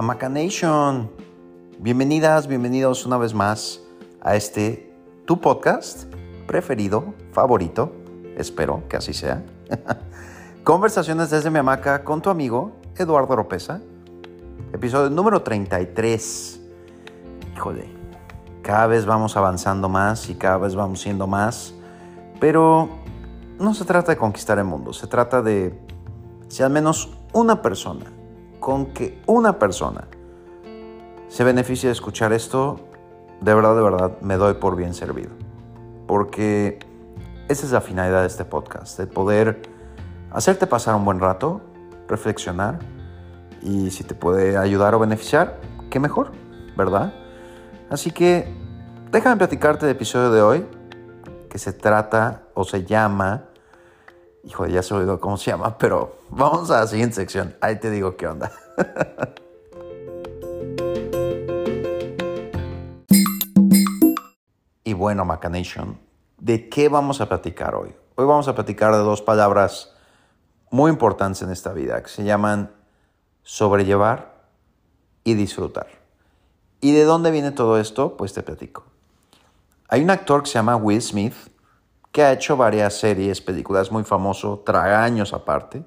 Amaca Nation. Bienvenidas, bienvenidos una vez más a este tu podcast preferido, favorito, espero que así sea. Conversaciones desde mi hamaca con tu amigo Eduardo Ropeza. Episodio número 33. Híjole, cada vez vamos avanzando más y cada vez vamos siendo más, pero no se trata de conquistar el mundo, se trata de si al menos una persona con que una persona se beneficie de escuchar esto, de verdad, de verdad, me doy por bien servido. Porque esa es la finalidad de este podcast, de poder hacerte pasar un buen rato, reflexionar y si te puede ayudar o beneficiar, qué mejor, ¿verdad? Así que déjame platicarte del episodio de hoy, que se trata o se llama Hijo, ya se olvidó cómo se llama, pero vamos a la siguiente sección. Ahí te digo qué onda. y bueno, Macanation, ¿de qué vamos a platicar hoy? Hoy vamos a platicar de dos palabras muy importantes en esta vida, que se llaman sobrellevar y disfrutar. ¿Y de dónde viene todo esto? Pues te platico. Hay un actor que se llama Will Smith, que ha hecho varias series, películas muy famoso, tragaños aparte,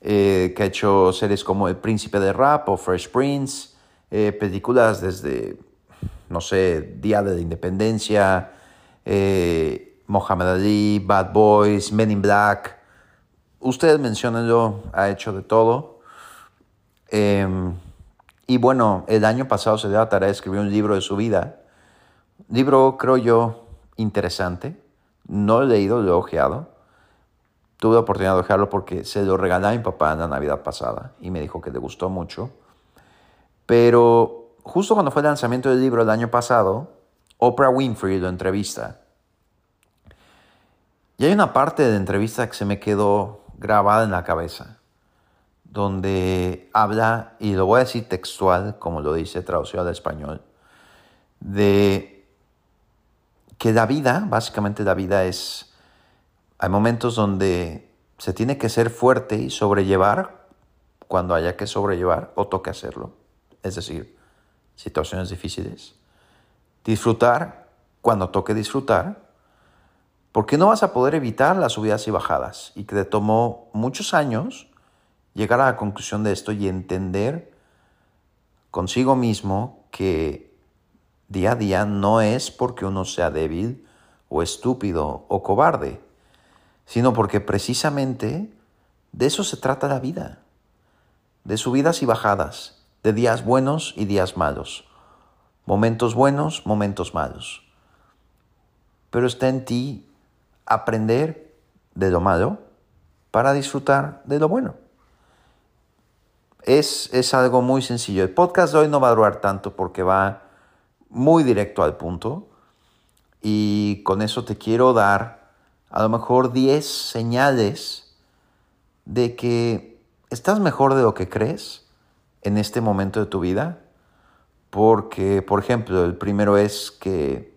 eh, que ha hecho series como El Príncipe de Rap o Fresh Prince, eh, películas desde, no sé, Día de la Independencia, eh, Mohamed Ali, Bad Boys, Men in Black. Ustedes mencionenlo, ha hecho de todo. Em, y bueno, el año pasado se dio la tarea de escribir un libro de su vida. Libro, creo yo, interesante no he leído, lo he ojeado. Tuve la oportunidad de ojearlo porque se lo regalé a mi papá en la Navidad pasada y me dijo que le gustó mucho. Pero justo cuando fue el lanzamiento del libro el año pasado, Oprah Winfrey lo entrevista. Y hay una parte de la entrevista que se me quedó grabada en la cabeza, donde habla, y lo voy a decir textual, como lo dice traducido al español, de que la vida, básicamente la vida es, hay momentos donde se tiene que ser fuerte y sobrellevar cuando haya que sobrellevar o toque hacerlo. Es decir, situaciones difíciles. Disfrutar cuando toque disfrutar, porque no vas a poder evitar las subidas y bajadas. Y que te tomó muchos años llegar a la conclusión de esto y entender consigo mismo que día a día no es porque uno sea débil o estúpido o cobarde, sino porque precisamente de eso se trata la vida, de subidas y bajadas, de días buenos y días malos, momentos buenos, momentos malos. Pero está en ti aprender de lo malo para disfrutar de lo bueno. Es, es algo muy sencillo. El podcast de hoy no va a durar tanto porque va muy directo al punto y con eso te quiero dar a lo mejor 10 señales de que estás mejor de lo que crees en este momento de tu vida. Porque, por ejemplo, el primero es que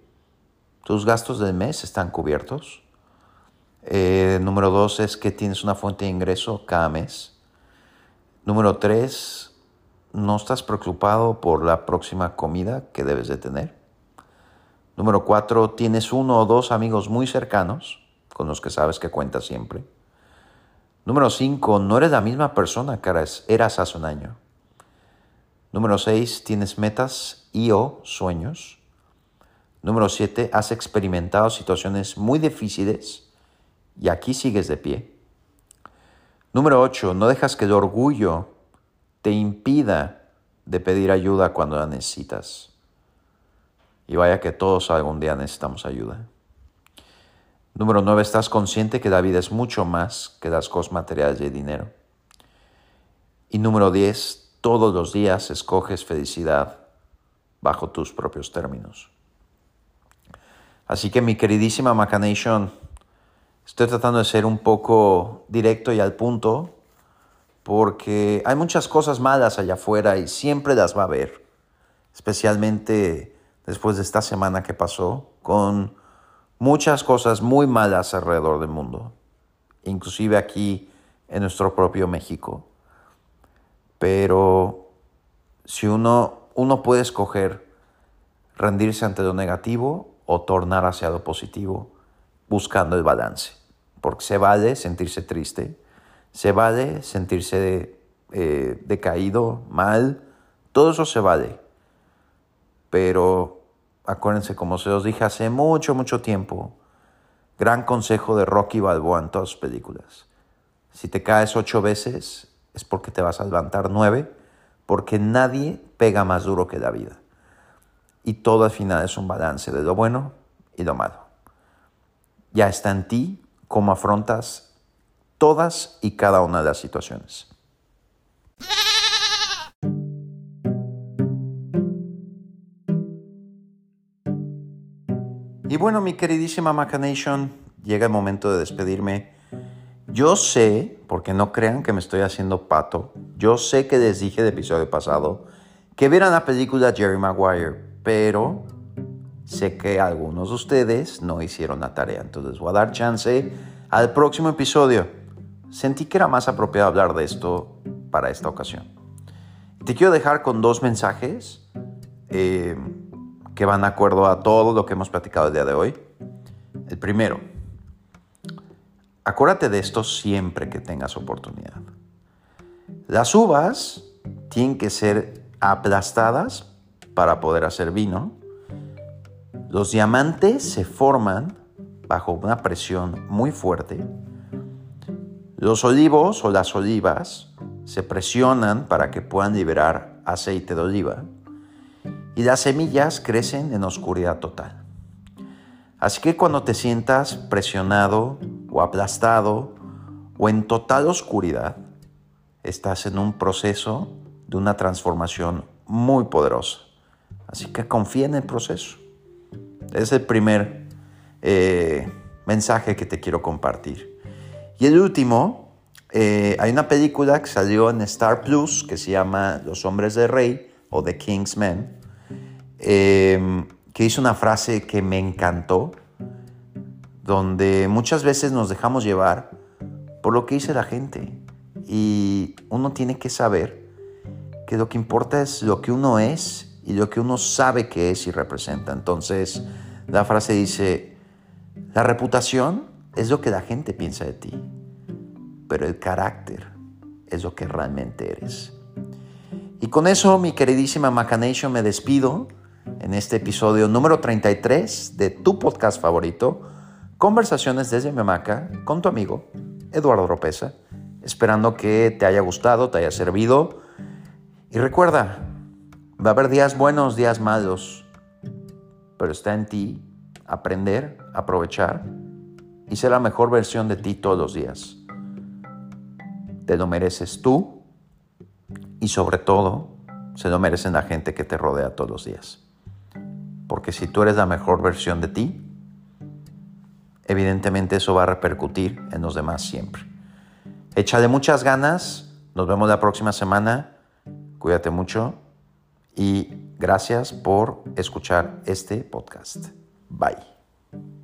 tus gastos del mes están cubiertos. Eh, número dos es que tienes una fuente de ingreso cada mes. Número tres, no estás preocupado por la próxima comida que debes de tener. Número cuatro, tienes uno o dos amigos muy cercanos con los que sabes que cuentas siempre. Número cinco, no eres la misma persona que eras hace un año. Número seis, tienes metas y o sueños. Número siete, has experimentado situaciones muy difíciles y aquí sigues de pie. Número ocho, no dejas que el orgullo te impida de pedir ayuda cuando la necesitas. Y vaya que todos algún día necesitamos ayuda. Número 9. Estás consciente que la vida es mucho más que las cosas materiales y dinero. Y número 10. Todos los días escoges felicidad bajo tus propios términos. Así que mi queridísima Macanation, estoy tratando de ser un poco directo y al punto porque hay muchas cosas malas allá afuera y siempre las va a haber, especialmente después de esta semana que pasó, con muchas cosas muy malas alrededor del mundo, inclusive aquí en nuestro propio México. Pero si uno, uno puede escoger rendirse ante lo negativo o tornar hacia lo positivo buscando el balance. Porque se vale sentirse triste, se vale sentirse eh, decaído, mal, todo eso se vale. Pero acuérdense, como se los dije hace mucho, mucho tiempo, gran consejo de Rocky Balboa en todas sus películas. Si te caes ocho veces es porque te vas a levantar nueve, porque nadie pega más duro que la vida. Y todo al final es un balance de lo bueno y lo malo. Ya está en ti cómo afrontas todas y cada una de las situaciones. Y bueno, mi queridísima Macanation, llega el momento de despedirme. Yo sé, porque no crean que me estoy haciendo pato, yo sé que les dije el episodio pasado que vieran la película Jerry Maguire, pero sé que algunos de ustedes no hicieron la tarea, entonces voy a dar chance al próximo episodio. Sentí que era más apropiado hablar de esto para esta ocasión. Te quiero dejar con dos mensajes. Eh, que van de acuerdo a todo lo que hemos platicado el día de hoy. El primero, acuérdate de esto siempre que tengas oportunidad. Las uvas tienen que ser aplastadas para poder hacer vino. Los diamantes se forman bajo una presión muy fuerte. Los olivos o las olivas se presionan para que puedan liberar aceite de oliva y las semillas crecen en oscuridad total. Así que cuando te sientas presionado o aplastado o en total oscuridad, estás en un proceso de una transformación muy poderosa. Así que confía en el proceso. Es el primer eh, mensaje que te quiero compartir. Y el último, eh, hay una película que salió en Star Plus que se llama Los Hombres de Rey o The King's Men Em, que hizo una frase que me encantó, donde muchas veces nos dejamos llevar por lo que dice la gente. Y uno tiene que saber que lo que importa es lo que uno es y lo que uno sabe que es y representa. Entonces, la frase dice, la reputación es lo que la gente piensa de ti, pero el carácter es lo que realmente eres. Y con eso, mi queridísima Macanation, me despido en este episodio número 33 de tu podcast favorito, Conversaciones desde Memaca, con tu amigo Eduardo Ropeza, esperando que te haya gustado, te haya servido. Y recuerda, va a haber días buenos, días malos, pero está en ti aprender, aprovechar y ser la mejor versión de ti todos los días. Te lo mereces tú y sobre todo se lo merecen la gente que te rodea todos los días. Porque si tú eres la mejor versión de ti, evidentemente eso va a repercutir en los demás siempre. Échale muchas ganas. Nos vemos la próxima semana. Cuídate mucho y gracias por escuchar este podcast. Bye.